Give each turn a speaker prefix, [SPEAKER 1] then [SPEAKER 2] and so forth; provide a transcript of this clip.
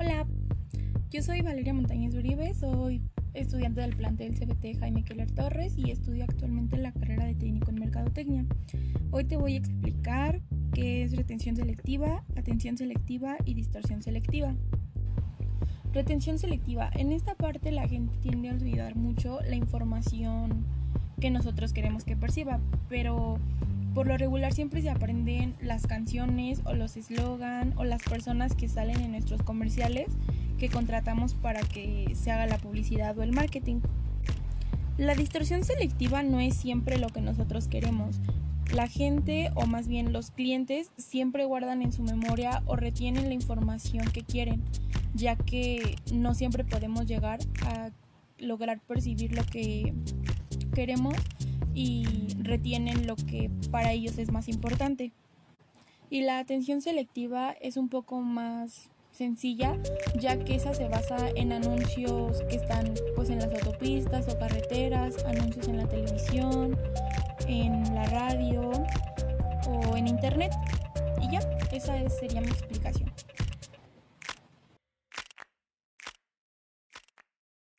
[SPEAKER 1] Hola, yo soy Valeria Montañez Uribe, soy estudiante del plantel CBT Jaime Keller Torres y estudio actualmente la carrera de técnico en Mercadotecnia. Hoy te voy a explicar qué es retención selectiva, atención selectiva y distorsión selectiva. Retención selectiva. En esta parte la gente tiende a olvidar mucho la información que nosotros queremos que perciba, pero por lo regular siempre se aprenden las canciones o los eslogan o las personas que salen en nuestros comerciales que contratamos para que se haga la publicidad o el marketing. La distorsión selectiva no es siempre lo que nosotros queremos. La gente o más bien los clientes siempre guardan en su memoria o retienen la información que quieren, ya que no siempre podemos llegar a lograr percibir lo que queremos y retienen lo que para ellos es más importante. Y la atención selectiva es un poco más sencilla, ya que esa se basa en anuncios que están pues en las autopistas o carreteras, anuncios en la televisión, en la radio o en internet. Y ya, esa sería mi explicación.